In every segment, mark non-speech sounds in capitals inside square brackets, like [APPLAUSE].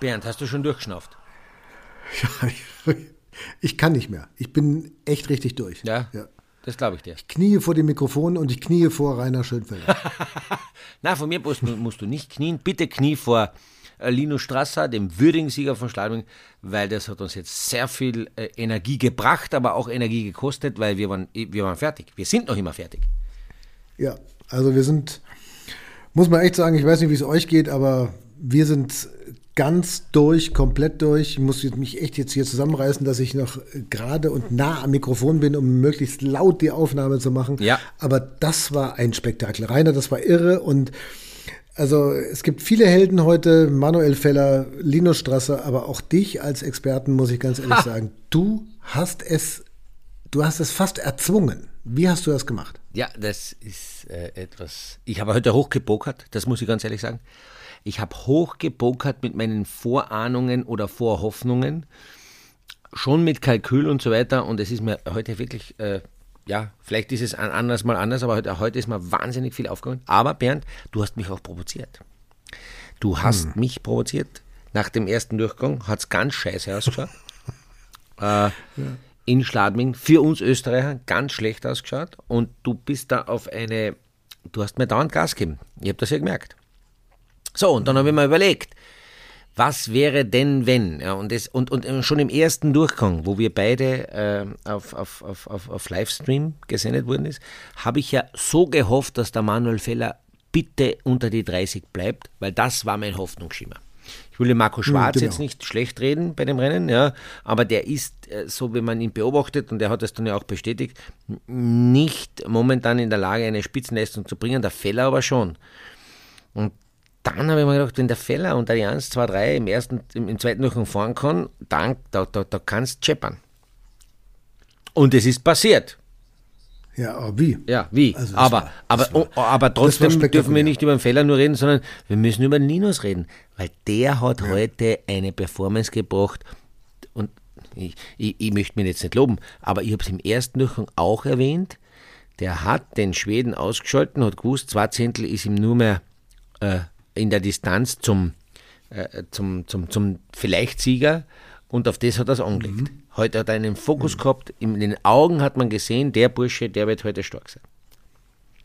Bernd, hast du schon durchgeschnauft? Ja, ich kann nicht mehr. Ich bin echt richtig durch. Ja? ja. Das glaube ich dir. Ich knie vor dem Mikrofon und ich knie vor Rainer Schönfelder. [LAUGHS] Na, von mir musst, musst, du nicht knien. Bitte knie vor äh, Lino Strasser, dem würdigen Sieger von Schladming, weil das hat uns jetzt sehr viel äh, Energie gebracht, aber auch Energie gekostet, weil wir waren, wir waren fertig. Wir sind noch immer fertig. Ja, also wir sind, muss man echt sagen, ich weiß nicht, wie es euch geht, aber wir sind ganz durch, komplett durch. Ich muss mich echt jetzt hier zusammenreißen, dass ich noch gerade und nah am Mikrofon bin, um möglichst laut die Aufnahme zu machen. Ja. Aber das war ein Spektakel. Rainer, das war irre und also es gibt viele Helden heute, Manuel Feller, Linus Strasser, aber auch dich als Experten muss ich ganz ehrlich ha. [LAUGHS] sagen, du hast es, du hast es fast erzwungen. Wie hast du das gemacht? Ja, das ist äh, etwas. Ich habe heute hochgepokert, das muss ich ganz ehrlich sagen. Ich habe hochgepokert mit meinen Vorahnungen oder Vorhoffnungen, schon mit Kalkül und so weiter. Und es ist mir heute wirklich äh, ja, vielleicht ist es ein anderes Mal anders, aber heute, heute ist mir wahnsinnig viel aufgegangen. Aber Bernd, du hast mich auch provoziert. Du hast hm. mich provoziert. Nach dem ersten Durchgang hat es ganz scheiße ausgeschaut. [LAUGHS] äh, ja. In Schladming, für uns Österreicher, ganz schlecht ausgeschaut. Und du bist da auf eine, du hast mir dauernd Gas gegeben. Ich habe das ja gemerkt. So, und dann habe ich mir überlegt, was wäre denn, wenn? Ja, und, das, und, und schon im ersten Durchgang, wo wir beide äh, auf, auf, auf, auf, auf Livestream gesendet wurden, ist, habe ich ja so gehofft, dass der Manuel Feller bitte unter die 30 bleibt, weil das war mein Hoffnungsschimmer. Ich will den Marco hm, Schwarz genau. jetzt nicht schlecht reden bei dem Rennen, ja, aber der ist, äh, so wie man ihn beobachtet, und er hat das dann ja auch bestätigt, nicht momentan in der Lage, eine Spitzenleistung zu bringen, der Feller aber schon. Und dann habe ich mir gedacht, wenn der Feller unter die 1, 2, 3 im ersten, im, im zweiten Durchgang fahren kann, dann, da, da, da kannst du scheppern. Und es ist passiert. Ja, aber wie? Ja, wie? Also aber, war, aber, war, oh, aber trotzdem dürfen wir nicht über den Feller nur reden, sondern wir müssen über den Linus reden, weil der hat ja. heute eine Performance gebracht und ich, ich, ich möchte mir jetzt nicht loben, aber ich habe es im ersten Durchgang auch erwähnt. Der hat den Schweden ausgeschalten, hat gewusst, zwei Zehntel ist ihm nur mehr äh, in der Distanz zum, äh, zum, zum, zum vielleicht Sieger und auf das hat er es angelegt. Mhm. Heute hat er einen Fokus mhm. gehabt, in den Augen hat man gesehen, der Bursche, der wird heute stark sein.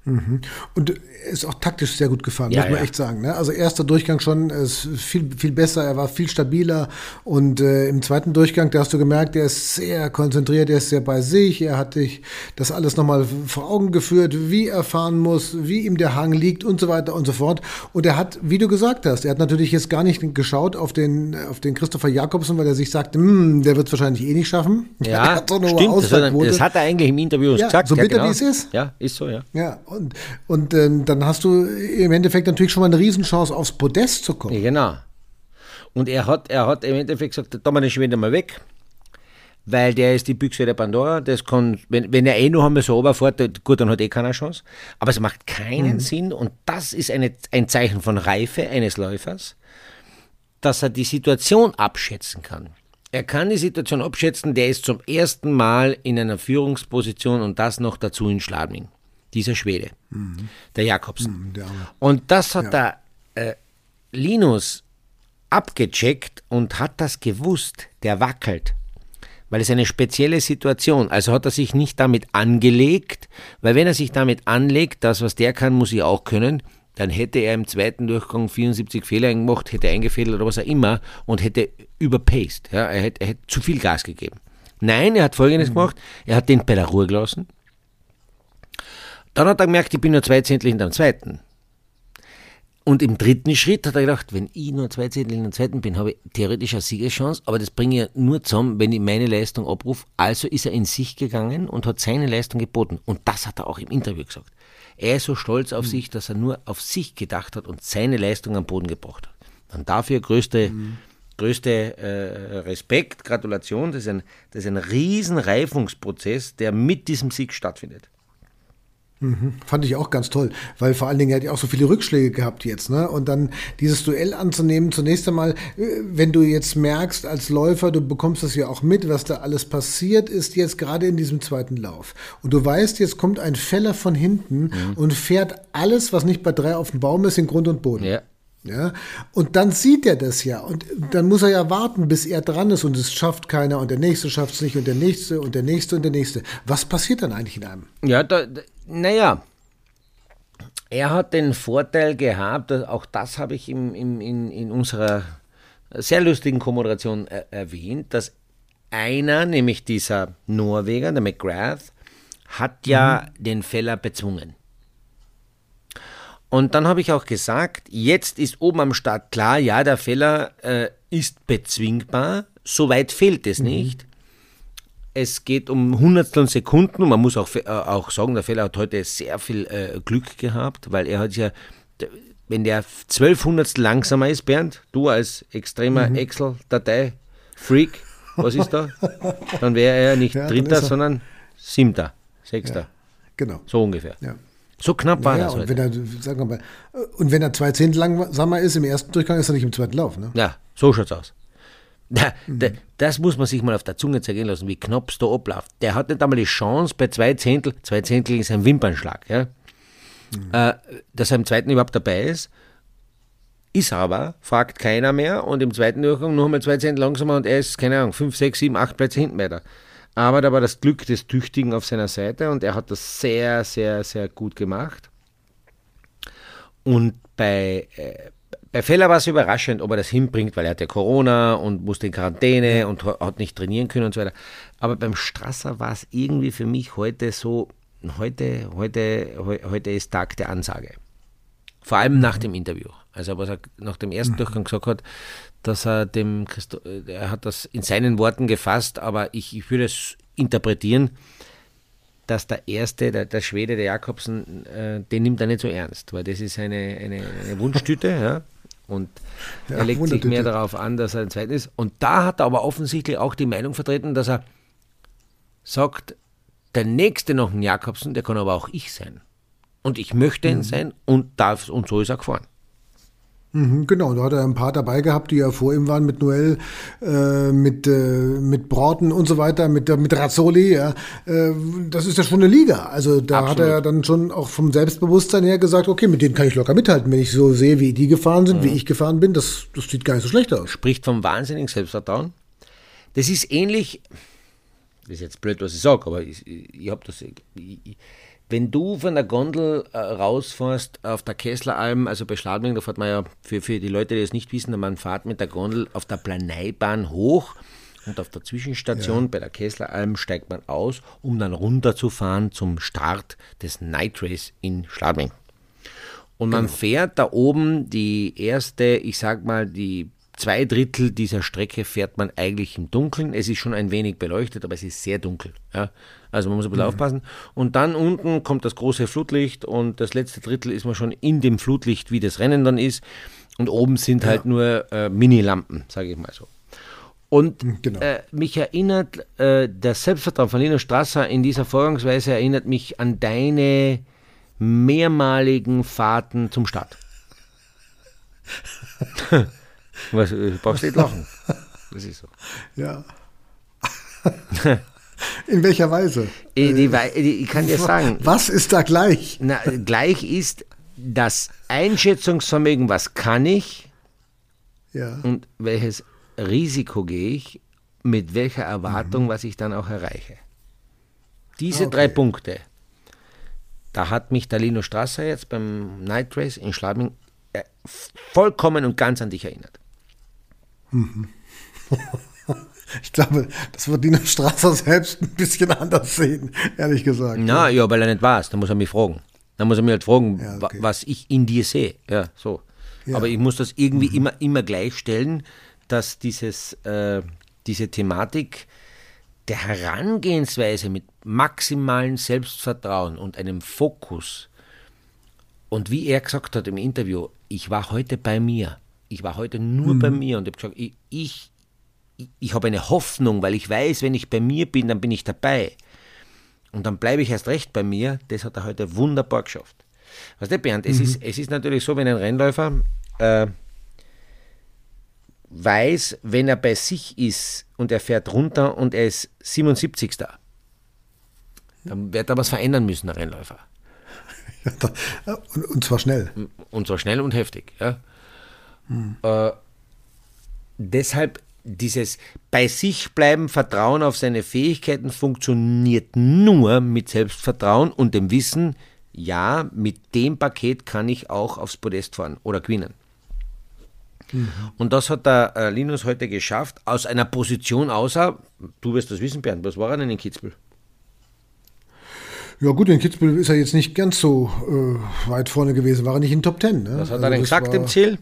Mhm. Und ist auch taktisch sehr gut gefahren, ja, muss man ja. echt sagen. Ne? Also erster Durchgang schon ist viel, viel besser, er war viel stabiler und äh, im zweiten Durchgang, da hast du gemerkt, er ist sehr konzentriert, er ist sehr bei sich, er hat dich das alles nochmal vor Augen geführt, wie er fahren muss, wie ihm der Hang liegt und so weiter und so fort. Und er hat, wie du gesagt hast, er hat natürlich jetzt gar nicht geschaut auf den, auf den Christopher Jakobsen, weil er sich sagte, hm, der wird es wahrscheinlich eh nicht schaffen. [LAUGHS] Ja, so stimmt, das hat, das hat, er eigentlich im Interview ja, gesagt. So bitter genau. wie es ist. Ja, ist so, ja. Ja, und, und äh, dann hast du im Endeffekt natürlich schon mal eine Riesenchance, aufs Podest zu kommen. Ja, genau. Und er hat, er hat im Endeffekt gesagt, da mal den Schwede mal weg, weil der ist die Büchse der Pandora. Das kann, wenn, wenn er eh nur einmal so runterfährt, gut, dann hat er eh keine Chance. Aber es macht keinen mhm. Sinn und das ist eine, ein Zeichen von Reife eines Läufers, dass er die Situation abschätzen kann. Er kann die Situation abschätzen, der ist zum ersten Mal in einer Führungsposition und das noch dazu in Schladming dieser Schwede, mhm. der Jakobsen. Mhm, der und das hat ja. der äh, Linus abgecheckt und hat das gewusst, der wackelt. Weil es eine spezielle Situation. Also hat er sich nicht damit angelegt, weil wenn er sich damit anlegt, das, was der kann, muss ich auch können, dann hätte er im zweiten Durchgang 74 Fehler gemacht, hätte eingefädelt oder was auch immer und hätte überpaced. Ja, er, hätte, er hätte zu viel Gas gegeben. Nein, er hat Folgendes mhm. gemacht, er hat den bei der Ruhe gelassen, dann hat er gemerkt, ich bin nur zwei Zehntel hinter dem zweiten. Und im dritten Schritt hat er gedacht, wenn ich nur zwei Zehntel in dem zweiten bin, habe ich theoretisch eine Siegeschance, aber das bringe ich ja nur zusammen, wenn ich meine Leistung abrufe. Also ist er in sich gegangen und hat seine Leistung geboten. Und das hat er auch im Interview gesagt. Er ist so stolz auf mhm. sich, dass er nur auf sich gedacht hat und seine Leistung am Boden gebracht hat. Dann dafür größte, mhm. größte äh, Respekt, Gratulation. Das ist, ein, das ist ein riesen Reifungsprozess, der mit diesem Sieg stattfindet. Mhm. Fand ich auch ganz toll, weil vor allen Dingen hat ja auch so viele Rückschläge gehabt jetzt, ne? Und dann dieses Duell anzunehmen, zunächst einmal, äh, wenn du jetzt merkst als Läufer, du bekommst das ja auch mit, was da alles passiert ist jetzt gerade in diesem zweiten Lauf. Und du weißt, jetzt kommt ein Feller von hinten mhm. und fährt alles, was nicht bei drei auf dem Baum ist, in Grund und Boden. Ja. Ja, und dann sieht er das ja und dann muss er ja warten, bis er dran ist und es schafft keiner und der nächste schafft es nicht und der nächste und der nächste und der nächste. Was passiert dann eigentlich in einem? Ja, da, da, naja, er hat den Vorteil gehabt, auch das habe ich im, im, in, in unserer sehr lustigen Kommunikation er, erwähnt, dass einer, nämlich dieser Norweger, der McGrath, hat ja mhm. den Feller bezwungen. Und dann habe ich auch gesagt, jetzt ist oben am Start klar, ja, der Feller äh, ist bezwingbar, soweit fehlt es mhm. nicht. Es geht um Hundertstel Sekunden und man muss auch, äh, auch sagen, der Feller hat heute sehr viel äh, Glück gehabt, weil er hat ja, wenn der zwölf Hundertstel langsamer ist, Bernd, du als extremer mhm. Excel-Datei-Freak, was ist da? Dann wäre er nicht [LAUGHS] ja, Dritter, sondern Siebter, Sechster. Ja, genau. So ungefähr. Ja. So knapp war naja, das und Wenn er, sagen wir mal, und wenn er zwei Zehntel langsamer ist im ersten Durchgang, ist er nicht im zweiten Lauf. Ne? Ja, so schaut's aus. Da, mhm. da, das muss man sich mal auf der Zunge zergehen lassen, wie knapp es da abläuft. Der hat nicht einmal die Chance bei zwei Zehntel, zwei Zehntel ist ein Wimpernschlag, ja, mhm. äh, dass er im zweiten überhaupt dabei ist. Ist aber, fragt keiner mehr und im zweiten Durchgang noch einmal zwei Zehntel langsamer und er ist, keine Ahnung, fünf, sechs, sieben, acht Plätze hinten weiter. Aber da war das Glück des Tüchtigen auf seiner Seite und er hat das sehr, sehr, sehr gut gemacht. Und bei, äh, bei Feller war es überraschend, ob er das hinbringt, weil er hatte Corona und musste in Quarantäne und hat nicht trainieren können und so weiter. Aber beim Strasser war es irgendwie für mich heute so, heute, heute, heute ist Tag der Ansage. Vor allem nach dem Interview. Also was er nach dem ersten mhm. Durchgang gesagt hat, dass er dem Christo er hat das in seinen Worten gefasst, aber ich, ich würde es interpretieren, dass der erste, der, der Schwede, der Jakobsen, äh, den nimmt er nicht so ernst, weil das ist eine, eine, eine Wunschtüte, [LAUGHS] ja. Und ja, er legt sich mehr darauf an, dass er ein Zweiter ist. Und da hat er aber offensichtlich auch die Meinung vertreten, dass er sagt, der nächste noch ein Jakobsen, der kann aber auch ich sein. Und ich möchte ihn mhm. sein und darf, und so ist er gefahren. Mhm, genau, da hat er ein paar dabei gehabt, die ja vor ihm waren, mit Noel, äh, mit, äh, mit Broughton und so weiter, mit, mit Razzoli. Ja. Äh, das ist ja schon eine Liga. Also da Absolut. hat er dann schon auch vom Selbstbewusstsein her gesagt, okay, mit denen kann ich locker mithalten, wenn ich so sehe, wie die gefahren sind, mhm. wie ich gefahren bin. Das, das sieht gar nicht so schlecht aus. Spricht vom wahnsinnigen Selbstvertrauen. Das ist ähnlich, das ist jetzt blöd, was ich sage, aber ich, ich, ich habe das... Ich, wenn du von der Gondel äh, rausfährst auf der Kessleralm, also bei Schladming, da fährt man ja, für, für die Leute, die es nicht wissen, man fährt mit der Gondel auf der Planeibahn hoch und auf der Zwischenstation ja. bei der Kessleralm steigt man aus, um dann runterzufahren zum Start des Night Race in Schladming. Und man genau. fährt da oben die erste, ich sag mal, die zwei Drittel dieser Strecke fährt man eigentlich im Dunkeln. Es ist schon ein wenig beleuchtet, aber es ist sehr dunkel. Ja. Also man muss ein bisschen mhm. aufpassen. Und dann unten kommt das große Flutlicht und das letzte Drittel ist man schon in dem Flutlicht, wie das Rennen dann ist. Und oben sind ja. halt nur äh, Mini-Lampen, sage ich mal so. Und mhm, genau. äh, mich erinnert, äh, das Selbstvertrauen von Lino Strasser in dieser Vorgangsweise erinnert mich an deine mehrmaligen Fahrten zum Start. [LAUGHS] Was, du äh, brauchst nicht lachen. [LAUGHS] Das ist so. Ja. In welcher Weise? Ich, die, ich kann dir sagen. Was ist da gleich? Na, gleich ist das Einschätzungsvermögen, was kann ich ja. und welches Risiko gehe ich, mit welcher Erwartung, mhm. was ich dann auch erreiche. Diese okay. drei Punkte, da hat mich der Lino Strasser jetzt beim Night Race in Schladming äh, vollkommen und ganz an dich erinnert. Mhm. [LAUGHS] Ich glaube, das wird Dino Strasser selbst ein bisschen anders sehen, ehrlich gesagt. Na, ja, weil er nicht weiß. Da muss er mich fragen. Da muss er mir halt fragen, ja, okay. was ich in dir sehe. Ja, so. Ja. Aber ich muss das irgendwie mhm. immer, immer gleichstellen, dass dieses, äh, diese Thematik der Herangehensweise mit maximalem Selbstvertrauen und einem Fokus und wie er gesagt hat im Interview, ich war heute bei mir. Ich war heute nur mhm. bei mir und ich habe gesagt, ich, ich, ich habe eine Hoffnung, weil ich weiß, wenn ich bei mir bin, dann bin ich dabei. Und dann bleibe ich erst recht bei mir. Das hat er heute wunderbar geschafft. Weißt du, Bernd, mhm. es, ist, es ist natürlich so, wenn ein Rennläufer äh, weiß, wenn er bei sich ist und er fährt runter und er ist 77. Dann wird er was verändern müssen, der Rennläufer. [LAUGHS] und, und zwar schnell. Und zwar schnell und heftig, ja. Hm. Äh, deshalb dieses bei sich bleiben, Vertrauen auf seine Fähigkeiten funktioniert nur mit Selbstvertrauen und dem Wissen, ja, mit dem Paket kann ich auch aufs Podest fahren oder gewinnen. Mhm. Und das hat der äh, Linus heute geschafft, aus einer Position außer, du wirst das wissen, Bernd, was war er denn in Kitzbühel? Ja gut, in Kitzbühel ist er jetzt nicht ganz so äh, weit vorne gewesen, war er nicht in Top Ten. Ne? Was hat also er denn gesagt im Ziel?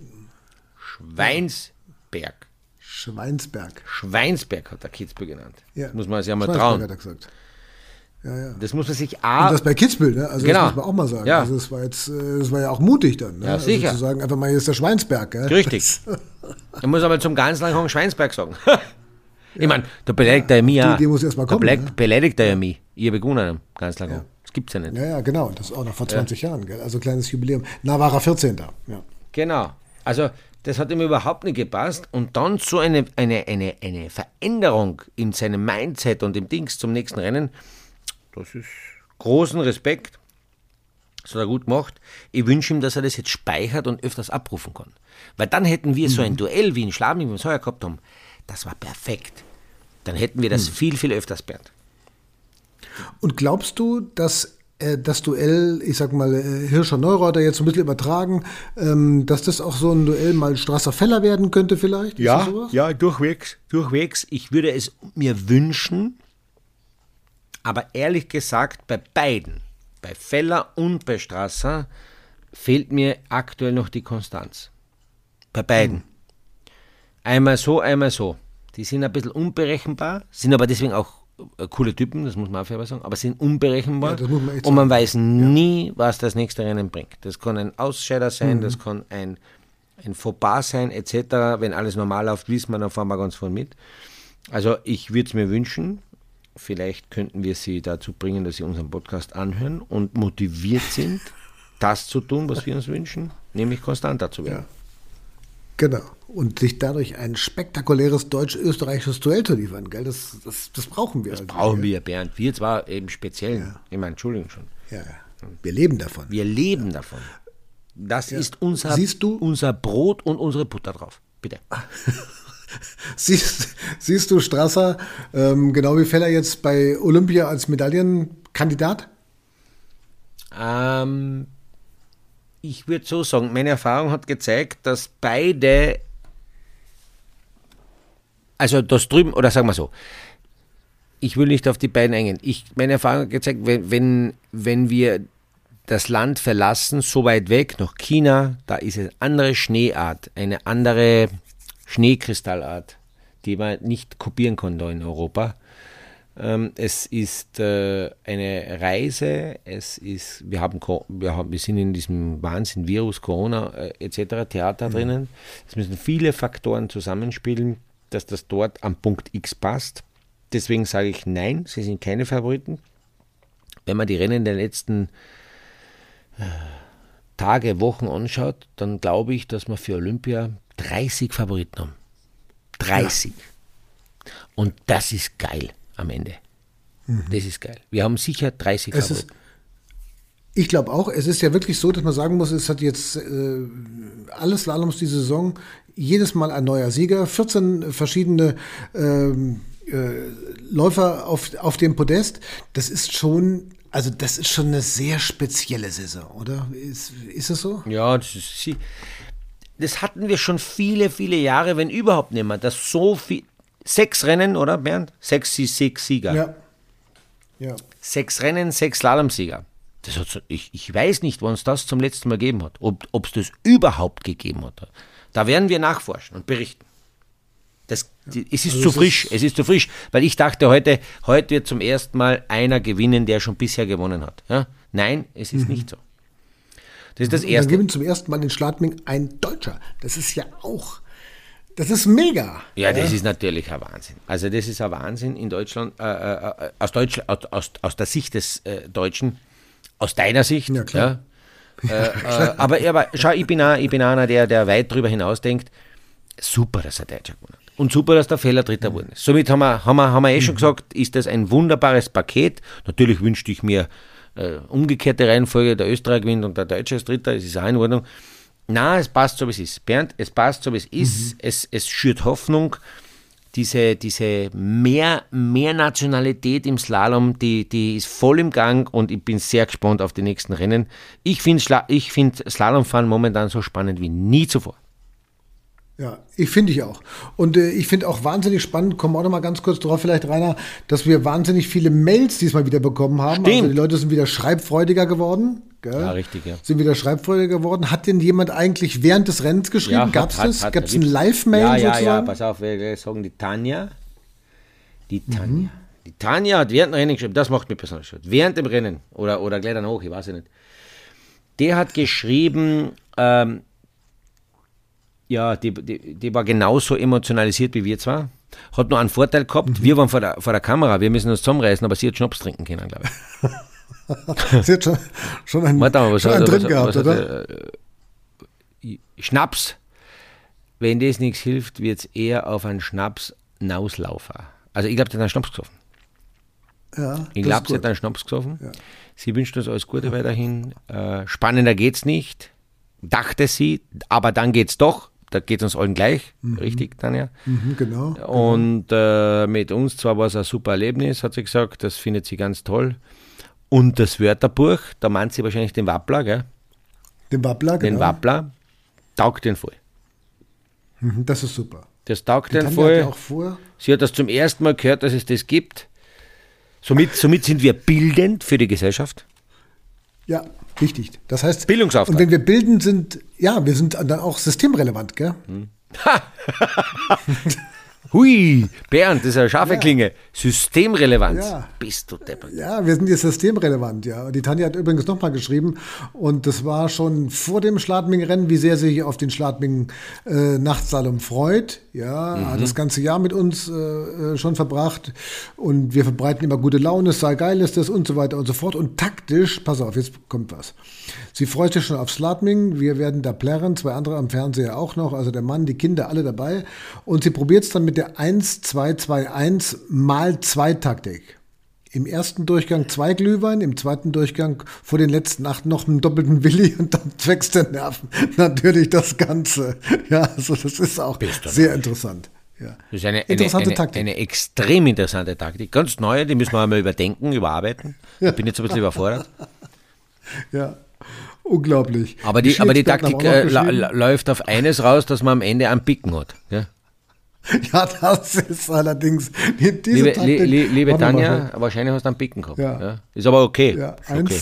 Schweinsberg. Schweinsberg. Schweinsberg hat er Kitzbühel genannt. Ja. Das muss man sich ja mal trauen. Hat er gesagt. Ja, ja. Das muss man sich A. Und das bei Kitzbühel, ne? Also genau. das muss man auch mal sagen. Ja. Also das war jetzt, äh, das war ja auch mutig dann. Ne? Ja, sicher. Also zu sagen, einfach mal, hier ist der Schweinsberg. Gell? Richtig. [LAUGHS] ich muss aber zum ganz lang Schweinsberg sagen. [LAUGHS] ich meine, da beleidigt er ja mich Die Idee muss erst mal kommen. Da ne? beleidigt er ja mich. Ich habe begonnen ganz lang. Ja. Das gibt's ja nicht. Ja, ja, genau. Das auch noch vor 20 Jahren. Gell? Also kleines Jubiläum. Na, war er 14. Ja. Genau. Also das hat ihm überhaupt nicht gepasst. Und dann so eine, eine, eine, eine Veränderung in seinem Mindset und im Dings zum nächsten Rennen, das ist großen Respekt. Das hat er gut gemacht. Ich wünsche ihm, dass er das jetzt speichert und öfters abrufen kann. Weil dann hätten wir mhm. so ein mhm. Duell wie in wir es heuer gehabt haben. Das war perfekt. Dann hätten wir das mhm. viel, viel öfters, Bernd. Und glaubst du, dass das Duell, ich sag mal, äh, Hirscher Neureuter jetzt ein bisschen übertragen, ähm, dass das auch so ein Duell mal Strasser-Feller werden könnte vielleicht? Ja, ja, durchwegs, durchwegs. Ich würde es mir wünschen, aber ehrlich gesagt, bei beiden, bei Feller und bei Strasser, fehlt mir aktuell noch die Konstanz. Bei beiden. Mhm. Einmal so, einmal so. Die sind ein bisschen unberechenbar, sind aber deswegen auch äh, coole Typen, das muss man auch fair sagen, aber sind unberechenbar ja, man und man weiß nie, ja. was das nächste Rennen bringt. Das kann ein Ausscheider sein, mhm. das kann ein, ein Fauxpas sein, etc. Wenn alles normal läuft, wissen wir, dann fahren wir ganz voll mit. Also ich würde es mir wünschen, vielleicht könnten wir sie dazu bringen, dass sie unseren Podcast anhören und motiviert sind, [LAUGHS] das zu tun, was wir uns wünschen, nämlich konstanter zu werden. Ja. Genau. Und sich dadurch ein spektakuläres deutsch-österreichisches Duell zu liefern, gell? Das, das, das brauchen wir. Das also, brauchen wir, Bernd. Wir zwar eben speziell. Ja. Ich meine, Entschuldigung schon. Ja, wir leben davon. Wir leben ja. davon. Das ja. ist unser, Siehst du? unser Brot und unsere Butter drauf. Bitte. [LAUGHS] siehst, siehst du Strasser, ähm, genau wie Feller jetzt bei Olympia als Medaillenkandidat? Ähm, ich würde so sagen, meine Erfahrung hat gezeigt, dass beide, also das drüben, oder sagen wir so, ich will nicht auf die beiden eingehen. Ich, meine Erfahrung hat gezeigt, wenn, wenn, wenn wir das Land verlassen, so weit weg, nach China, da ist eine andere Schneeart, eine andere Schneekristallart, die man nicht kopieren kann da in Europa. Ähm, es ist äh, eine Reise, es ist, wir haben, wir haben, wir sind in diesem Wahnsinn, Virus, Corona äh, etc. Theater mhm. drinnen. Es müssen viele Faktoren zusammenspielen, dass das dort am Punkt X passt. Deswegen sage ich nein, sie sind keine Favoriten. Wenn man die Rennen der letzten äh, Tage, Wochen anschaut, dann glaube ich, dass wir für Olympia 30 Favoriten haben. 30. Ja. Und das ist geil am Ende. Mhm. Das ist geil. Wir haben sicher 30 es ist, Ich glaube auch, es ist ja wirklich so, dass man sagen muss, es hat jetzt äh, alles Slaloms die Saison, jedes Mal ein neuer Sieger, 14 verschiedene ähm, äh, Läufer auf, auf dem Podest. Das ist schon also das ist schon eine sehr spezielle Saison, oder? Ist, ist das so? Ja, das, ist, das hatten wir schon viele, viele Jahre, wenn überhaupt nicht mehr, dass so viel, Sechs Rennen, oder Bernd? Sechs, sechs Sieger. Ja. ja. Sechs Rennen, sechs Slalom-Sieger. ich, ich weiß nicht, wann es das zum letzten Mal gegeben hat. Ob es das überhaupt gegeben hat. Da werden wir nachforschen und berichten. Das, ja. es ist also zu frisch, ist es ist zu frisch, weil ich dachte heute, heute wird zum ersten Mal einer gewinnen, der schon bisher gewonnen hat. Ja? Nein, es ist mhm. nicht so. Das ist das Erste. Dann gewinnt zum ersten Mal in Schladming ein Deutscher. Das ist ja auch das ist mega. Ja, das ist natürlich ein Wahnsinn. Also das ist ein Wahnsinn in Deutschland, äh, äh, äh aus, Deutsch, aus, aus der Sicht des äh, Deutschen, aus deiner Sicht. Ja, klar. Ja. Äh, [LAUGHS] äh, aber, aber schau, ich bin, auch, ich bin einer, der, der weit darüber hinaus denkt, super, dass er Deutscher gewonnen hat. Und super, dass der Fehler Dritter geworden ist. Somit haben wir, haben wir, haben wir eh mhm. schon gesagt, ist das ein wunderbares Paket. Natürlich wünschte ich mir umgekehrte Reihenfolge, der Österreicher gewinnt und der Deutsche ist Dritter, das ist auch in Ordnung. Na, es passt so, wie es ist. Bernd, es passt so, wie es ist. Mhm. Es, es schürt Hoffnung. Diese, diese mehr, mehr Nationalität im Slalom, die, die ist voll im Gang und ich bin sehr gespannt auf die nächsten Rennen. Ich finde find Slalomfahren momentan so spannend wie nie zuvor. Ja, ich finde ich auch. Und äh, ich finde auch wahnsinnig spannend, kommen auch noch mal ganz kurz drauf, vielleicht Rainer, dass wir wahnsinnig viele Mails diesmal wieder bekommen haben. Stimmt. Also die Leute sind wieder schreibfreudiger geworden. Gell? Ja, richtig, ja. Sind wieder schreibfreudiger geworden. Hat denn jemand eigentlich während des Rennens geschrieben? Ja, Gab es das? Gab es ein Live-Mail ja, ja, Ja, pass auf, wir sagen die Tanja. Die Tanja. Mhm. Die Tanja hat während dem Rennen geschrieben, das macht mir besonders stolz. Während dem Rennen oder, oder gleich danach, ich weiß nicht. Der hat geschrieben, ähm, ja, die, die, die war genauso emotionalisiert wie wir zwar. Hat nur einen Vorteil gehabt, mhm. wir waren vor der, vor der Kamera, wir müssen uns zusammenreißen, aber sie hat Schnaps trinken können, glaube ich. [LAUGHS] sie hat schon, schon einen, Warte mal, was schon einen drin was, gehabt, was oder? Äh, Schnaps. Wenn das nichts hilft, wird es eher auf einen Schnaps hinauslaufen. Also ich glaube, sie hat einen Schnaps gesoffen. Ja, ich glaube, sie hat einen Schnaps gesoffen. Ja. Sie wünscht uns alles Gute weiterhin. Äh, spannender es nicht, dachte sie, aber dann geht es doch da geht uns allen gleich, mhm. richtig, Tanja? Mhm, genau. Und äh, mit uns zwar war es ein super Erlebnis, hat sie gesagt, das findet sie ganz toll. Und das Wörterbuch, da meint sie wahrscheinlich den Wappler, gell? Den Wappler, genau. Den Wappler, taugt den voll. Mhm, das ist super. Das taugt den voll. Auch vor. Sie hat das zum ersten Mal gehört, dass es das gibt. Somit, somit sind wir bildend für die Gesellschaft. Ja, Wichtig. Das heißt, Bildungsauftrag. Und wenn wir bilden sind, ja, wir sind dann auch systemrelevant, gell? Hm. [LAUGHS] Hui, Bernd, das ist eine scharfe ja. Klinge. Systemrelevanz. Ja. Bist du deppert. Ja, wir sind jetzt systemrelevant, ja. Die Tanja hat übrigens nochmal geschrieben und das war schon vor dem Schladming-Rennen, wie sehr sie sich auf den Schladming-Nachtsalom äh, freut. Ja, mhm. hat das ganze Jahr mit uns äh, äh, schon verbracht und wir verbreiten immer gute Laune, sei geil ist das und so weiter und so fort. Und taktisch, pass auf, jetzt kommt was. Sie freut sich schon auf Sladming, wir werden da plärren, zwei andere am Fernseher auch noch, also der Mann, die Kinder, alle dabei. Und sie probiert es dann mit der 1-2-2-1 mal 2 Taktik. Im ersten Durchgang zwei Glühwein, im zweiten Durchgang vor den letzten acht noch einen doppelten Willi und dann [LAUGHS] wächst der Nerven natürlich das Ganze. Ja, also das ist auch sehr interessant. Ja. Das ist eine, interessante eine, Taktik. Eine, extrem interessante Taktik. Ganz neue, die müssen wir einmal überdenken, überarbeiten. Ja. Ich bin jetzt ein bisschen überfordert. [LAUGHS] Ja, unglaublich. Aber die, die aber die Taktik äh, läuft auf eines raus, dass man am Ende einen Picken hat. Ja? [LAUGHS] Ja, das ist allerdings. Diese liebe, Taktik, li, liebe Tanja, wahrscheinlich hast du einen Picken gehabt. Ja. ja. Ist aber okay. Ja, eins, okay.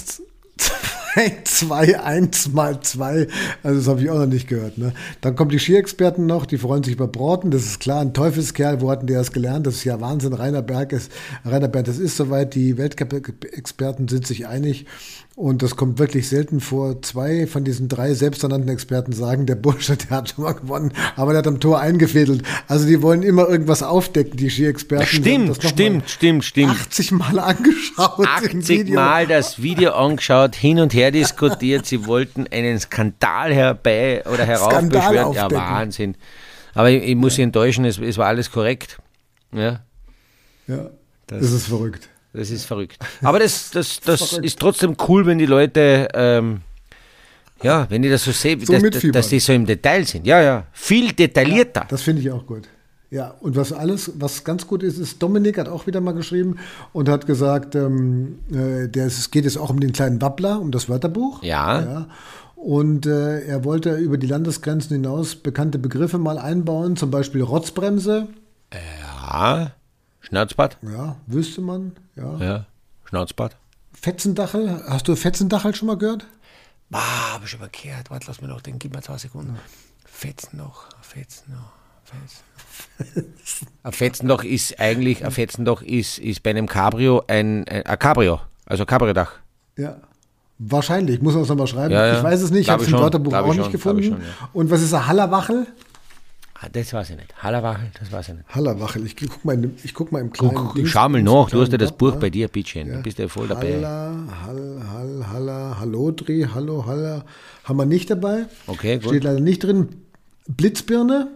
zwei, zwei, eins mal zwei. Also, das habe ich auch noch nicht gehört. Ne? Dann kommen die Skiexperten noch, die freuen sich über Broten. Das ist klar, ein Teufelskerl. Wo hatten die das gelernt? Das ist ja Wahnsinn. Rainer Berg ist, Rainer Berg, das ist soweit. Die Weltcup-Experten sind sich einig. Und das kommt wirklich selten vor. Zwei von diesen drei selbsternannten Experten sagen, der Bursche, der hat schon mal gewonnen, aber der hat am Tor eingefädelt. Also die wollen immer irgendwas aufdecken, die Ski-Experten. Stimmt, stimmt, stimmt, stimmt. 80 Mal angeschaut. 80 Mal das Video angeschaut, hin und her diskutiert. Sie wollten einen Skandal herbei oder heraufbeschwören. Ja, Wahnsinn. Aber ich, ich muss Sie enttäuschen, es, es war alles korrekt. Ja. Ja, das, das ist verrückt. Das ist verrückt. [LAUGHS] Aber das, das, das ist trotzdem cool, wenn die Leute, ähm, ja, wenn die das so sehen, so dass, dass, die so im Detail sind. Ja, ja, viel detaillierter. Ja, das finde ich auch gut. Ja, und was alles, was ganz gut ist, ist, Dominik hat auch wieder mal geschrieben und hat gesagt, ähm, äh, es geht jetzt auch um den kleinen Wappler, um das Wörterbuch. Ja. ja. Und äh, er wollte über die Landesgrenzen hinaus bekannte Begriffe mal einbauen, zum Beispiel Rotzbremse. Ja. Schnauzbart? Ja, wüsste man, ja. Ja, Schnauzbart. Fetzendachel, hast du Fetzendachel schon mal gehört? Ah, habe ich gehört. Warte, lass mir noch den, gib mir zwei Sekunden. Fetzen noch, Fetzen noch. Ein Fetzenloch ist eigentlich, ein Fetzenloch ist, ist bei einem Cabrio ein, ein, ein Cabrio, also Cabrio-Dach. Ja. Wahrscheinlich, muss man es nochmal schreiben. Ja, ja. Ich weiß es nicht, ich habe es im Wörterbuch auch nicht schon, gefunden. Schon, ja. Und was ist ein Hallerwachel? Ah, das weiß ich nicht. Hallerwachel, das weiß ich nicht. Hallerwachel, ich guck mal, in, ich guck mal im kleinen Guck, Schau mal nach, du hast ja das Buch bei dir, Bitchen. Ja. Du bist ja voll dabei. Halla, Hall, Hall, Halla, Hallodri, Hallo, Halla. Haben wir nicht dabei. Okay, gut. Steht leider nicht drin. Blitzbirne.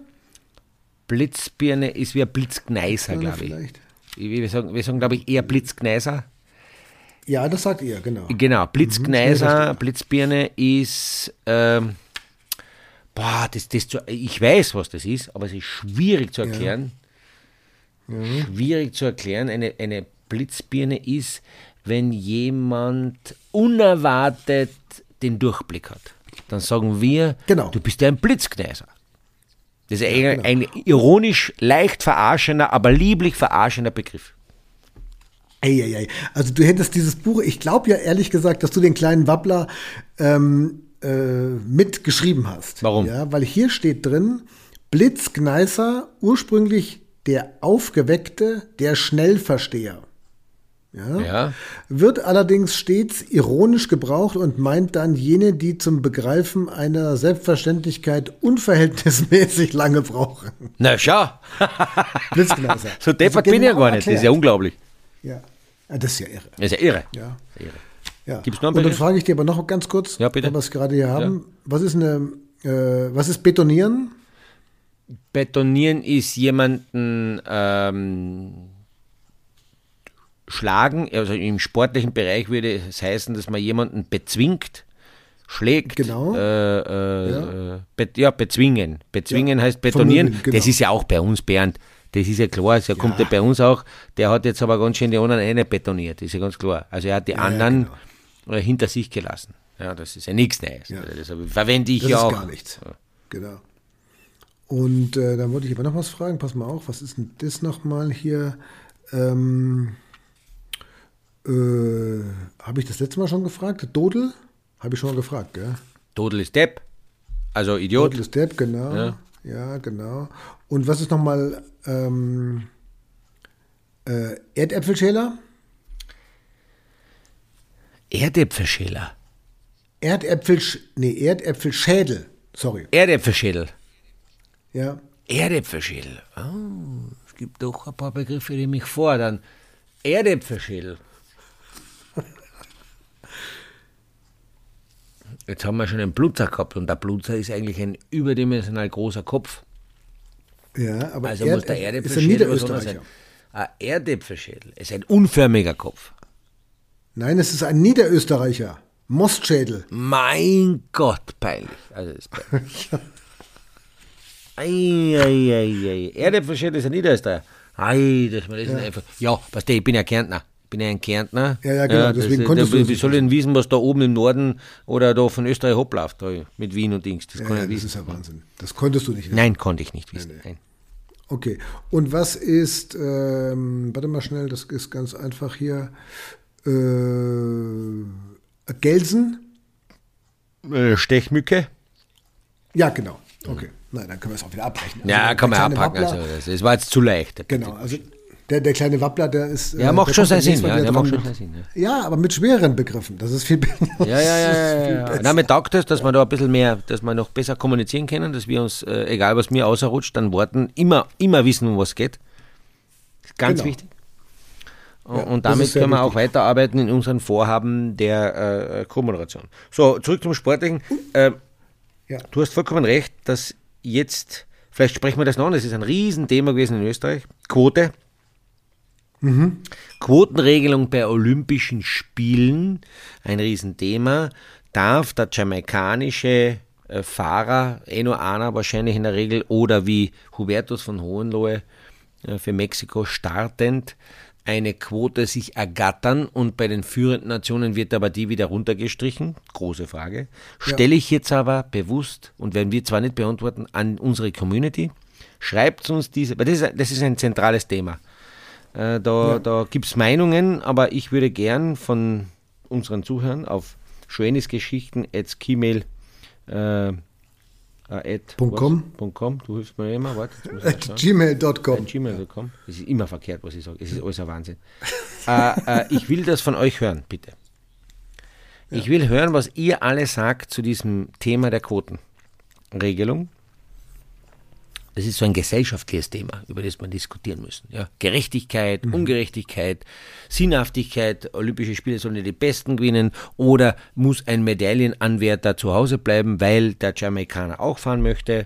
Blitzbirne ist wie ein Blitzgneiser, glaube ich. Vielleicht. Wir sagen, wir sagen glaube ich, eher Blitzgneiser. Ja, das sagt ihr, genau. Genau, Blitzgneiser, mhm, Blitzbirne ist... Ähm, boah, das, das zu, ich weiß, was das ist, aber es ist schwierig zu erklären. Ja. Mhm. Schwierig zu erklären. Eine, eine Blitzbirne ist, wenn jemand unerwartet den Durchblick hat. Dann sagen wir, genau. du bist ja ein Blitzkneiser. Das ist ein, genau. ein ironisch, leicht verarschender, aber lieblich verarschender Begriff. Eieiei. Also du hättest dieses Buch, ich glaube ja ehrlich gesagt, dass du den kleinen Wabbler ähm, äh, mitgeschrieben hast. Warum? Ja, weil hier steht drin, Blitzgneißer, ursprünglich der Aufgeweckte, der Schnellversteher. Ja, ja. Wird allerdings stets ironisch gebraucht und meint dann jene, die zum Begreifen einer Selbstverständlichkeit unverhältnismäßig lange brauchen. Na schau. [LAUGHS] Blitzgneißer. So deppert also bin ich ja gar nicht, erklärt. das ist ja unglaublich. Ja. ja. das ist ja irre. Das ist ja irre. Ja. irre. Ja. Gibt's noch einen Und dann frage ich dir aber noch ganz kurz, ja, bitte. weil wir es gerade hier haben. Ja. Was ist eine, äh, was ist Betonieren? Betonieren ist jemanden ähm, schlagen, also im sportlichen Bereich würde es heißen, dass man jemanden bezwingt, schlägt. Genau. Äh, äh, ja. Be ja. bezwingen. Bezwingen ja. heißt betonieren. Genau. Das ist ja auch bei uns, Bernd. Das ist ja klar, der ja. kommt ja bei uns auch. Der hat jetzt aber ganz schön die anderen eine betoniert, ist ja ganz klar. Also er hat die anderen genau. Äh, hinter sich gelassen. Ja, das ist ja nichts Neues. Das verwende ich das ja auch. Das ist gar nichts. Genau. Und äh, dann wollte ich aber noch was fragen. Pass mal auf, was ist denn das nochmal hier? Ähm, äh, Habe ich das letzte Mal schon gefragt? Dodel? Habe ich schon mal gefragt, gell? Dodel ist Depp. Also Idiot. Dodel ist Depp, genau. Ja, ja genau. Und was ist nochmal ähm, äh, Erdäpfelschäler? Erdäpfelschäler. Erdäpfel, nee, Erdäpfelschädel. Sorry. Erdäpfelschädel. Ja. Erdäpfelschädel. Oh, es gibt doch ein paar Begriffe, die mich fordern. Erdäpfelschädel. [LAUGHS] Jetzt haben wir schon einen Blutzer gehabt und der Blutzer ist eigentlich ein überdimensional großer Kopf. Ja, aber also Erd muss der Erdäpfelschädel was sein. Ein Erdäpfelschädel ist ein unförmiger Kopf. Nein, es ist ein Niederösterreicher. Mostschädel. Mein Gott, peinlich. Also ist peinlich. [LAUGHS] ei, ei, ei, ei. Erdäpfelschädel ist ein Niederösterreicher. Ei, das, das ja. einfach. Ja, was der, ich bin ja Kärntner bin ja ein Kärntner. Ja, ja, genau. Deswegen das, konntest der, du Wie soll ich denn wissen, was da oben im Norden oder da von Österreich abläuft, da mit Wien und Dings? Das, ja, ja, das ist ja Wahnsinn. Das konntest du nicht wissen. Nein, konnte ich nicht wissen. Nein, nein. Okay. Und was ist, ähm, warte mal schnell, das ist ganz einfach hier. Äh, Gelsen? Äh, Stechmücke? Ja, genau. Okay. Nein, dann können wir es auch wieder abbrechen. Also ja, kann man abpacken. Also, das, das, war jetzt zu leicht. Genau, also der, der kleine Wappler, der ist. Ja, macht schon seinen Sinn. Ja, der macht schon seinen Sinn. Ja. ja, aber mit schwereren Begriffen. Das ist viel besser. Ja, ja, ja. [LAUGHS] ja, ja. Damit taugt es, dass ja. wir da ein bisschen mehr, dass wir noch besser kommunizieren können, dass wir uns, äh, egal was mir außerrutscht, dann Worten immer, immer wissen, um was es geht. Ganz genau. wichtig. Und, und damit können wir wichtig. auch weiterarbeiten in unseren Vorhaben der äh, Co-Moderation. So, zurück zum Sportlichen. Äh, du hast vollkommen recht, dass jetzt, vielleicht sprechen wir das noch an, das ist ein Riesenthema gewesen in Österreich, Quote. Mhm. Quotenregelung bei Olympischen Spielen, ein Riesenthema. Darf der jamaikanische äh, Fahrer, eh nur einer wahrscheinlich in der Regel, oder wie Hubertus von Hohenlohe äh, für Mexiko startend, eine Quote sich ergattern und bei den führenden Nationen wird aber die wieder runtergestrichen? Große Frage. Stelle ich jetzt aber bewusst und werden wir zwar nicht beantworten an unsere Community. Schreibt uns diese, weil das ist, das ist ein zentrales Thema. Äh, da ja. da gibt es Meinungen, aber ich würde gern von unseren Zuhörern auf schwenisgeschichten.gmail äh, äh, .com. Du hilfst mir immer, warte. Gmail.com. Gmail.com. Das ist immer verkehrt, was ich sage. Es ist alles ein Wahnsinn. äh, ich will das von euch hören, bitte. Ich will hören, was ihr alle sagt zu diesem Thema der Quotenregelung. Das ist so ein gesellschaftliches Thema, über das wir diskutieren müssen. Ja, Gerechtigkeit, mhm. Ungerechtigkeit, Sinnhaftigkeit, Olympische Spiele sollen die Besten gewinnen oder muss ein Medaillenanwärter zu Hause bleiben, weil der Jamaikaner auch fahren möchte.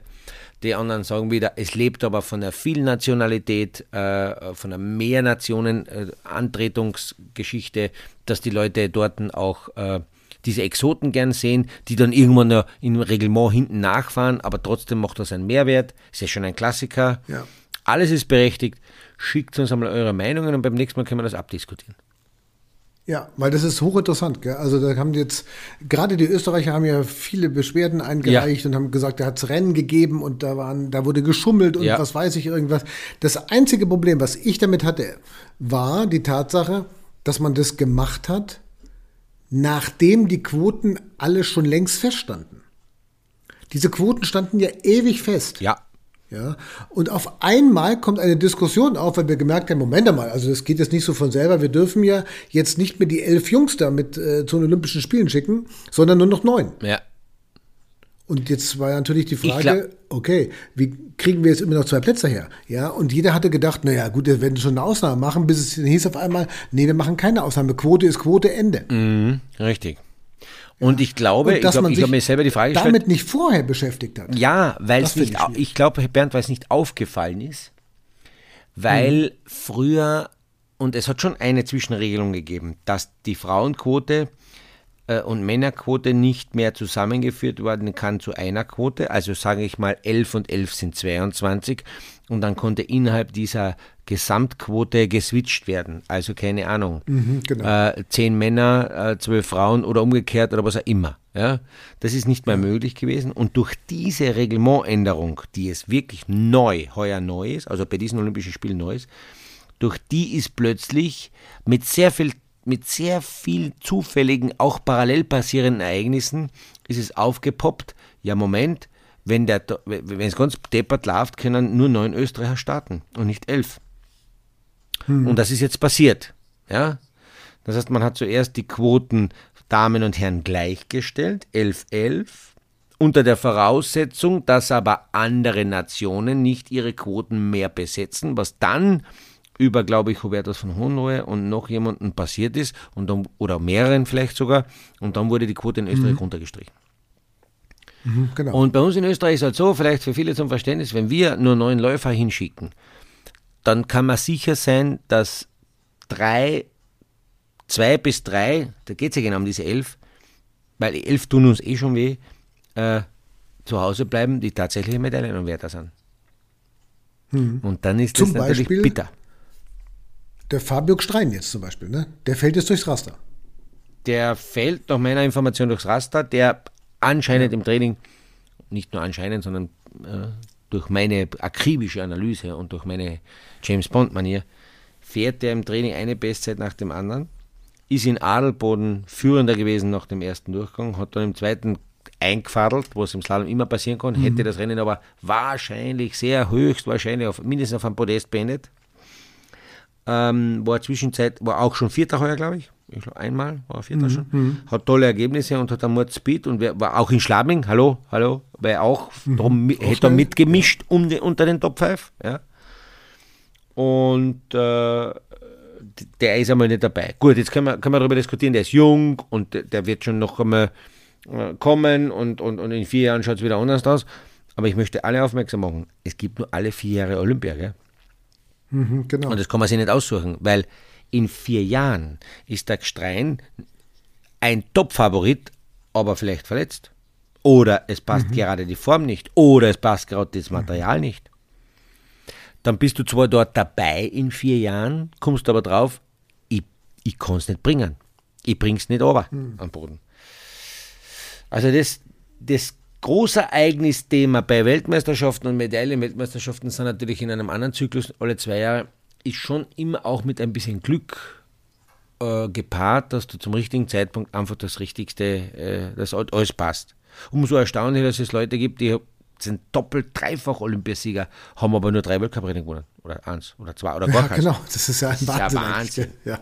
Die anderen sagen wieder, es lebt aber von der Vielnationalität, äh, von der Mehrnationen-Antretungsgeschichte, dass die Leute dort auch äh, diese Exoten gern sehen, die dann irgendwann noch im Reglement hinten nachfahren, aber trotzdem macht das einen Mehrwert. Ist ja schon ein Klassiker. Ja. Alles ist berechtigt. Schickt uns einmal eure Meinungen und beim nächsten Mal können wir das abdiskutieren. Ja, weil das ist hochinteressant. Gell? Also da haben jetzt, gerade die Österreicher haben ja viele Beschwerden eingereicht ja. und haben gesagt, da hat es Rennen gegeben und da, waren, da wurde geschummelt und ja. was weiß ich irgendwas. Das einzige Problem, was ich damit hatte, war die Tatsache, dass man das gemacht hat, nachdem die Quoten alle schon längst feststanden. Diese Quoten standen ja ewig fest. Ja. Ja, und auf einmal kommt eine Diskussion auf, weil wir gemerkt haben, Moment einmal, also das geht jetzt nicht so von selber, wir dürfen ja jetzt nicht mehr die elf Jungs da mit äh, zu den Olympischen Spielen schicken, sondern nur noch neun. Ja. Und jetzt war natürlich die Frage, okay, wie kriegen wir jetzt immer noch zwei Plätze her? Ja, und jeder hatte gedacht, naja, gut, wir werden schon eine Ausnahme machen, bis es hieß auf einmal, nee, wir machen keine Ausnahme. Quote ist Quote, Ende. Mhm, richtig. Und ich glaube, und dass ich, habe mir selber die Frage gestellt. damit nicht vorher beschäftigt hat. Ja, weil es nicht, ich, ich glaube, Bernd, weil es nicht aufgefallen ist, weil hm. früher, und es hat schon eine Zwischenregelung gegeben, dass die Frauenquote und Männerquote nicht mehr zusammengeführt werden kann zu einer Quote. Also sage ich mal, 11 und 11 sind 22 und dann konnte innerhalb dieser Gesamtquote geswitcht werden. Also keine Ahnung, mhm, genau. äh, zehn Männer, äh, zwölf Frauen oder umgekehrt oder was auch immer. Ja? Das ist nicht mehr möglich gewesen. Und durch diese Reglementänderung, die es wirklich neu, heuer neu ist, also bei diesen Olympischen Spielen neu ist, durch die ist plötzlich mit sehr viel mit sehr viel zufälligen, auch parallel passierenden Ereignissen ist es aufgepoppt. Ja, Moment, wenn der, wenn es ganz deppert läuft, können nur neun Österreicher starten und nicht elf. Hm. Und das ist jetzt passiert. Ja? Das heißt, man hat zuerst die Quoten Damen und Herren gleichgestellt, 11-11, unter der Voraussetzung, dass aber andere Nationen nicht ihre Quoten mehr besetzen, was dann über, glaube ich, Hubertus von Hohenlohe und noch jemanden passiert ist, und dann, oder mehreren vielleicht sogar, und dann wurde die Quote in Österreich mhm. runtergestrichen. Mhm, genau. Und bei uns in Österreich ist es halt so, vielleicht für viele zum Verständnis, wenn wir nur neun Läufer hinschicken, dann kann man sicher sein, dass drei, zwei bis drei, da geht es ja genau um diese elf, weil elf tun uns eh schon weh, äh, zu Hause bleiben, die tatsächliche Medaillenanwärter sind. Hm. Und dann ist Zum das natürlich Beispiel bitter. Der Fabio Strein jetzt zum Beispiel, ne? der fällt jetzt durchs Raster. Der fällt nach meiner Information durchs Raster, der anscheinend ja. im Training, nicht nur anscheinend, sondern äh, durch meine akribische Analyse und durch meine James Bond-Manier fährt er im Training eine Bestzeit nach dem anderen, ist in Adelboden führender gewesen nach dem ersten Durchgang, hat dann im zweiten eingefadelt, was im Slalom immer passieren kann, mhm. hätte das Rennen aber wahrscheinlich, sehr höchstwahrscheinlich, auf, mindestens auf einem Podest beendet. Ähm, war Zwischenzeit, war auch schon Vierter heuer, glaube ich. Ich glaube, einmal war er Vierter mhm. schon. Mhm. Hat tolle Ergebnisse und hat einen Mord Speed und war auch in Schladming, hallo, hallo, weil er auch, mhm. drum, hätte er mitgemischt um den, unter den Top 5. Ja. Und äh, der ist einmal nicht dabei. Gut, jetzt können wir, können wir darüber diskutieren, der ist jung und der wird schon noch einmal äh, kommen und, und, und in vier Jahren schaut es wieder anders aus. Aber ich möchte alle aufmerksam machen, es gibt nur alle vier Jahre Olympia. Gell? Mhm, genau. Und das kann man sich nicht aussuchen, weil in vier Jahren ist der Gstrein ein Top-Favorit, aber vielleicht verletzt. Oder es passt mhm. gerade die Form nicht. Oder es passt gerade das Material mhm. nicht. Dann bist du zwar dort dabei in vier Jahren, kommst aber drauf, ich, ich kann es nicht bringen. Ich bring's nicht over mhm. am Boden. Also das, das Großereignisthema bei Weltmeisterschaften und Medaillenweltmeisterschaften sind natürlich in einem anderen Zyklus alle zwei Jahre, ist schon immer auch mit ein bisschen Glück äh, gepaart, dass du zum richtigen Zeitpunkt einfach das Richtigste, äh, dass alles passt. Umso erstaunlicher, dass es Leute gibt, die sind doppelt, dreifach Olympiasieger, haben aber nur drei Weltcuprennen gewonnen. Oder eins oder zwei oder gar ja, keins. Genau, das ist ja ein Wahnsinn. Ja Wahnsinn. Ja.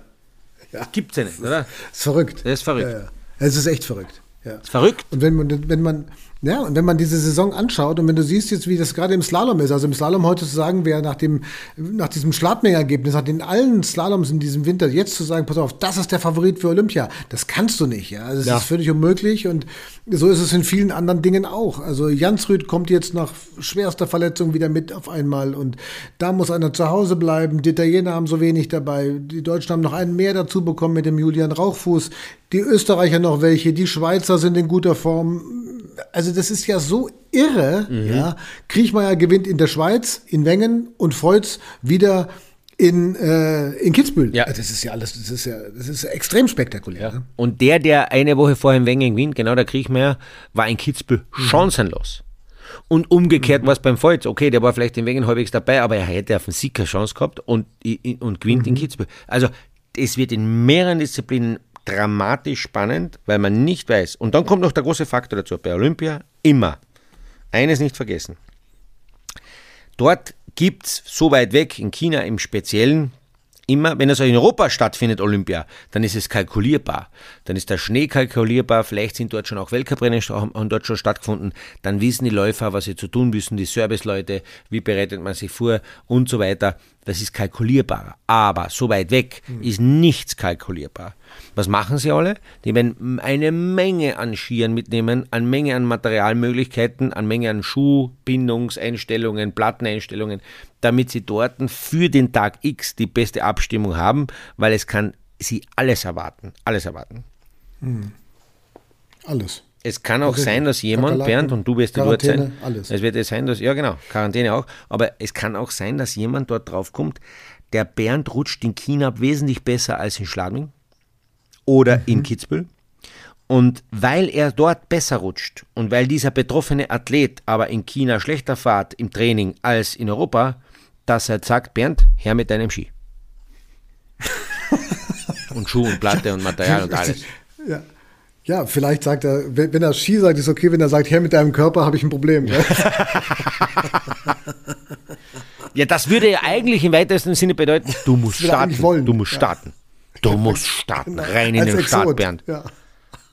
Ja. Gibt es ja nicht, oder? Das ist verrückt. Das ist verrückt. Ja, ja. Es ist echt verrückt. Ja. Das ist verrückt. Und wenn man, wenn man, Ja, und wenn man diese Saison anschaut und wenn du siehst jetzt, wie das gerade im Slalom ist, also im Slalom heute zu sagen, wer nach dem, nach diesem Schladming-Ergebnis, nach den allen Slaloms in diesem Winter jetzt zu sagen, pass auf, das ist der Favorit für Olympia, das kannst du nicht, ja. Also das ja. ist völlig unmöglich und so ist es in vielen anderen Dingen auch. Also Jansrud kommt jetzt nach schwerster Verletzung wieder mit auf einmal und da muss einer zu Hause bleiben. Die Italiener haben so wenig dabei. Die Deutschen haben noch einen mehr dazu bekommen mit dem Julian Rauchfuß. Die Österreicher noch welche. Die Schweizer sind in guter Form also das ist ja so irre. Mhm. Ja. Kriechmeier gewinnt in der Schweiz, in Wengen und Feutz wieder in, äh, in Kitzbühel. Ja. Das ist ja alles, das ist ja, das ist extrem spektakulär. Ja. Ne? Und der, der eine Woche vorher in Wengen gewinnt, genau der Kriechmeier, war in Kitzbühel mhm. chancenlos. Und umgekehrt mhm. war es beim Feutz. Okay, der war vielleicht in Wengen halbwegs dabei, aber er hätte auf den Sieg keine Chance gehabt und, und gewinnt mhm. in Kitzbühel. Also es wird in mehreren Disziplinen dramatisch spannend, weil man nicht weiß. Und dann kommt noch der große Faktor dazu. Bei Olympia immer. Eines nicht vergessen. Dort gibt es so weit weg, in China im Speziellen, immer, wenn es in Europa stattfindet, Olympia, dann ist es kalkulierbar. Dann ist der Schnee kalkulierbar, vielleicht sind dort schon auch Weltcuprennen haben dort schon stattgefunden. Dann wissen die Läufer, was sie zu tun müssen, die Serviceleute, wie bereitet man sich vor und so weiter. Das ist kalkulierbar. Aber so weit weg mhm. ist nichts kalkulierbar. Was machen sie alle? Die werden eine Menge an Skiern mitnehmen, eine Menge an Materialmöglichkeiten, eine Menge an Schuhbindungseinstellungen, Platteneinstellungen, damit sie dort für den Tag X die beste Abstimmung haben, weil es kann sie alles erwarten. Alles erwarten. Mhm. Alles. Es kann auch sein, dass jemand, Bernd, und du wirst dort sein, alles. es wird sein, dass, ja genau, Quarantäne auch, aber es kann auch sein, dass jemand dort draufkommt, der Bernd rutscht in China wesentlich besser als in Schladming oder mhm. in Kitzbühel. Und weil er dort besser rutscht und weil dieser betroffene Athlet aber in China schlechter fährt im Training als in Europa, dass er sagt, Bernd, her mit deinem Ski. [LAUGHS] und Schuh und Platte und Material und alles. Ja. Ja, vielleicht sagt er, wenn er Ski sagt, ist okay, wenn er sagt, her mit deinem Körper, habe ich ein Problem. ja, [LAUGHS] das würde ja eigentlich im weitesten Sinne bedeuten, du musst starten. Wollen. Du musst starten. Du musst starten. Rein in den Exot. Start, Bernd. Ja.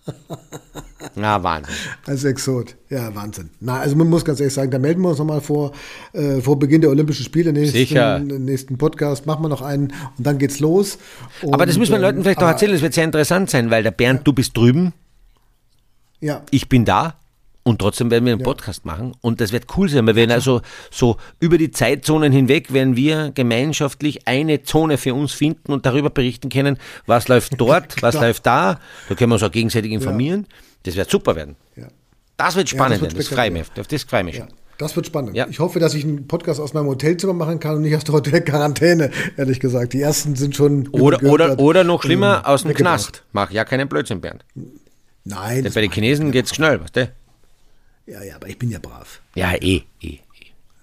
[LAUGHS] Na, Wahnsinn. Als Exot. Ja, Wahnsinn. Na, also man muss ganz ehrlich sagen, da melden wir uns nochmal vor, äh, vor Beginn der Olympischen Spiele, nächsten, Sicher. nächsten Podcast, machen wir noch einen und dann geht's los. Und, aber das müssen wir den Leuten vielleicht ähm, noch erzählen, das wird sehr interessant sein, weil der Bernd, ja. du bist drüben, ja. Ich bin da und trotzdem werden wir einen ja. Podcast machen und das wird cool sein. Wir werden also so über die Zeitzonen hinweg werden wir gemeinschaftlich eine Zone für uns finden und darüber berichten können, was läuft dort, [LAUGHS] was läuft da. Da können wir uns auch gegenseitig informieren. Ja. Das wird super werden. Ja. Das wird spannend, ja, das, wird das freue mich. Auf das freue mich schon. Das wird spannend. Ja. Ich hoffe, dass ich einen Podcast aus meinem Hotelzimmer machen kann und nicht aus der Hotelquarantäne, ehrlich gesagt. Die ersten sind schon. Oder, oder, oder noch schlimmer, aus dem Knast. Mach ja keinen Blödsinn, Bernd. Nein. Bei den Chinesen geht es schnell, weißt du? Ja, ja, aber ich bin ja brav. Ja, eh, eh, eh.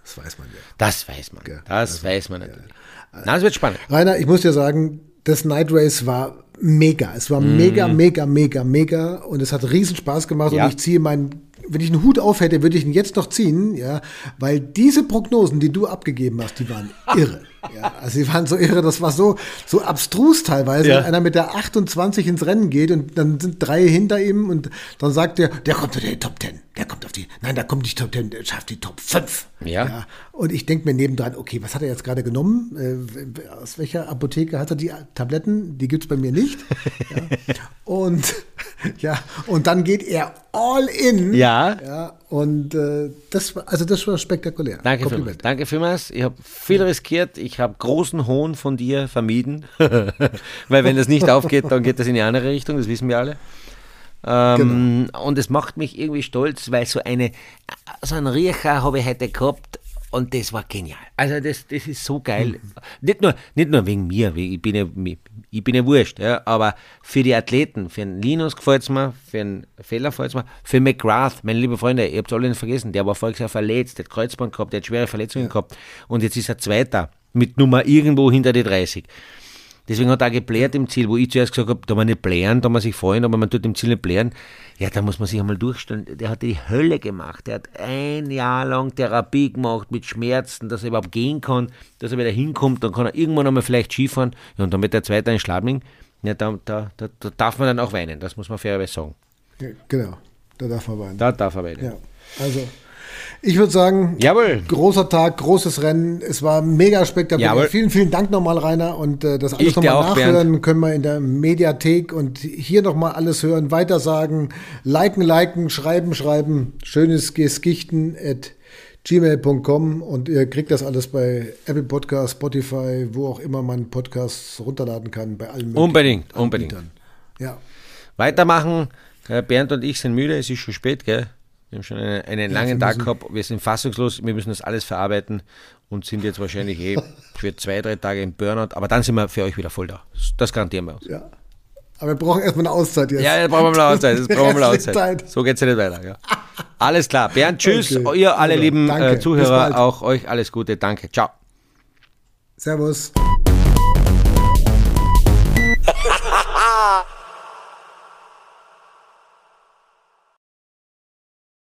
Das weiß man ja. Das weiß man. Ja, das, das, weiß man natürlich. Ja. Na, es wird spannend. Rainer, ich muss dir sagen, das Night Race war mega. Es war mm. mega, mega, mega, mega und es hat riesen Spaß gemacht ja. und ich ziehe meinen wenn ich einen Hut auf hätte, würde ich ihn jetzt noch ziehen, ja, weil diese Prognosen, die du abgegeben hast, die waren [LAUGHS] irre. Ja, also die waren so irre, das war so, so abstrus teilweise, ja. wenn einer mit der 28 ins Rennen geht und dann sind drei hinter ihm und dann sagt er, der kommt in die Top 10, der kommt auf die, nein, da kommt nicht Top 10, der schafft die Top 5. Ja. ja. Und ich denke mir nebendran, okay, was hat er jetzt gerade genommen? Äh, aus welcher Apotheke hat er die Tabletten? Die gibt es bei mir nicht. ja. [LAUGHS] Und [LAUGHS] ja, und dann geht er all in. Ja. ja und äh, das war, also das war spektakulär. Danke vielmals. Danke vielmals. Ich habe viel riskiert. Ich habe großen Hohn von dir vermieden. [LAUGHS] Weil wenn das nicht aufgeht, dann geht das in die andere Richtung, das wissen wir alle. Ähm, genau. Und es macht mich irgendwie stolz, weil so eine so einen Riecher habe ich heute gehabt und das war genial. Also das, das ist so geil. Nicht, nur, nicht nur wegen mir, ich bin ja, ich bin ja wurscht, ja, aber für die Athleten, für den Linus gefällt es mir, für den Feller gefällt es mir, für McGrath, meine lieben Freunde, ihr habt es alle nicht vergessen, der war voriges Jahr verletzt, der hat Kreuzband gehabt, der hat schwere Verletzungen gehabt und jetzt ist er Zweiter mit Nummer irgendwo hinter die 30. Deswegen hat er auch geblärt im Ziel, wo ich zuerst gesagt habe, da man nicht blären, da man sich freuen, aber man tut im Ziel nicht blären. Ja, da muss man sich einmal durchstellen. Der hat die Hölle gemacht. Der hat ein Jahr lang Therapie gemacht mit Schmerzen, dass er überhaupt gehen kann, dass er wieder hinkommt, dann kann er irgendwann einmal vielleicht Skifahren. Ja, und dann wird der Zweite in Schladming. Ja, da, da, da, da darf man dann auch weinen, das muss man fairerweise sagen. Genau, da darf man weinen. Da darf er weinen. Ja. Also, ich würde sagen, Jawohl. großer Tag, großes Rennen. Es war mega spektakulär. Jawohl. Vielen, vielen Dank nochmal, Rainer. Und äh, das alles nochmal nachhören Bernd. können wir in der Mediathek und hier nochmal alles hören, weitersagen, liken, liken, schreiben, schreiben. Schönes Geskichten at gmail.com und ihr kriegt das alles bei Apple Podcast, Spotify, wo auch immer man Podcasts runterladen kann, bei allen möglichen Unbedingt, unbedingt. Anbietern. Ja. Weitermachen. Äh, Bernd und ich sind müde, es ist schon spät, gell? Wir haben schon einen, einen langen Tag gehabt, wir sind fassungslos, wir müssen das alles verarbeiten und sind jetzt wahrscheinlich eh [LAUGHS] für zwei, drei Tage im Burnout, aber dann sind wir für euch wieder voll da. Das garantieren wir uns. Ja. Aber wir brauchen erstmal eine Auszeit jetzt. Ja, jetzt brauchen wir eine Auszeit. Jetzt brauchen wir eine [LAUGHS] Auszeit. So geht es ja nicht weiter. Ja. Alles klar. Bernd, [LAUGHS] tschüss. Okay. Ihr alle ja, lieben äh, danke. Zuhörer, auch euch alles Gute. Danke. Ciao. Servus.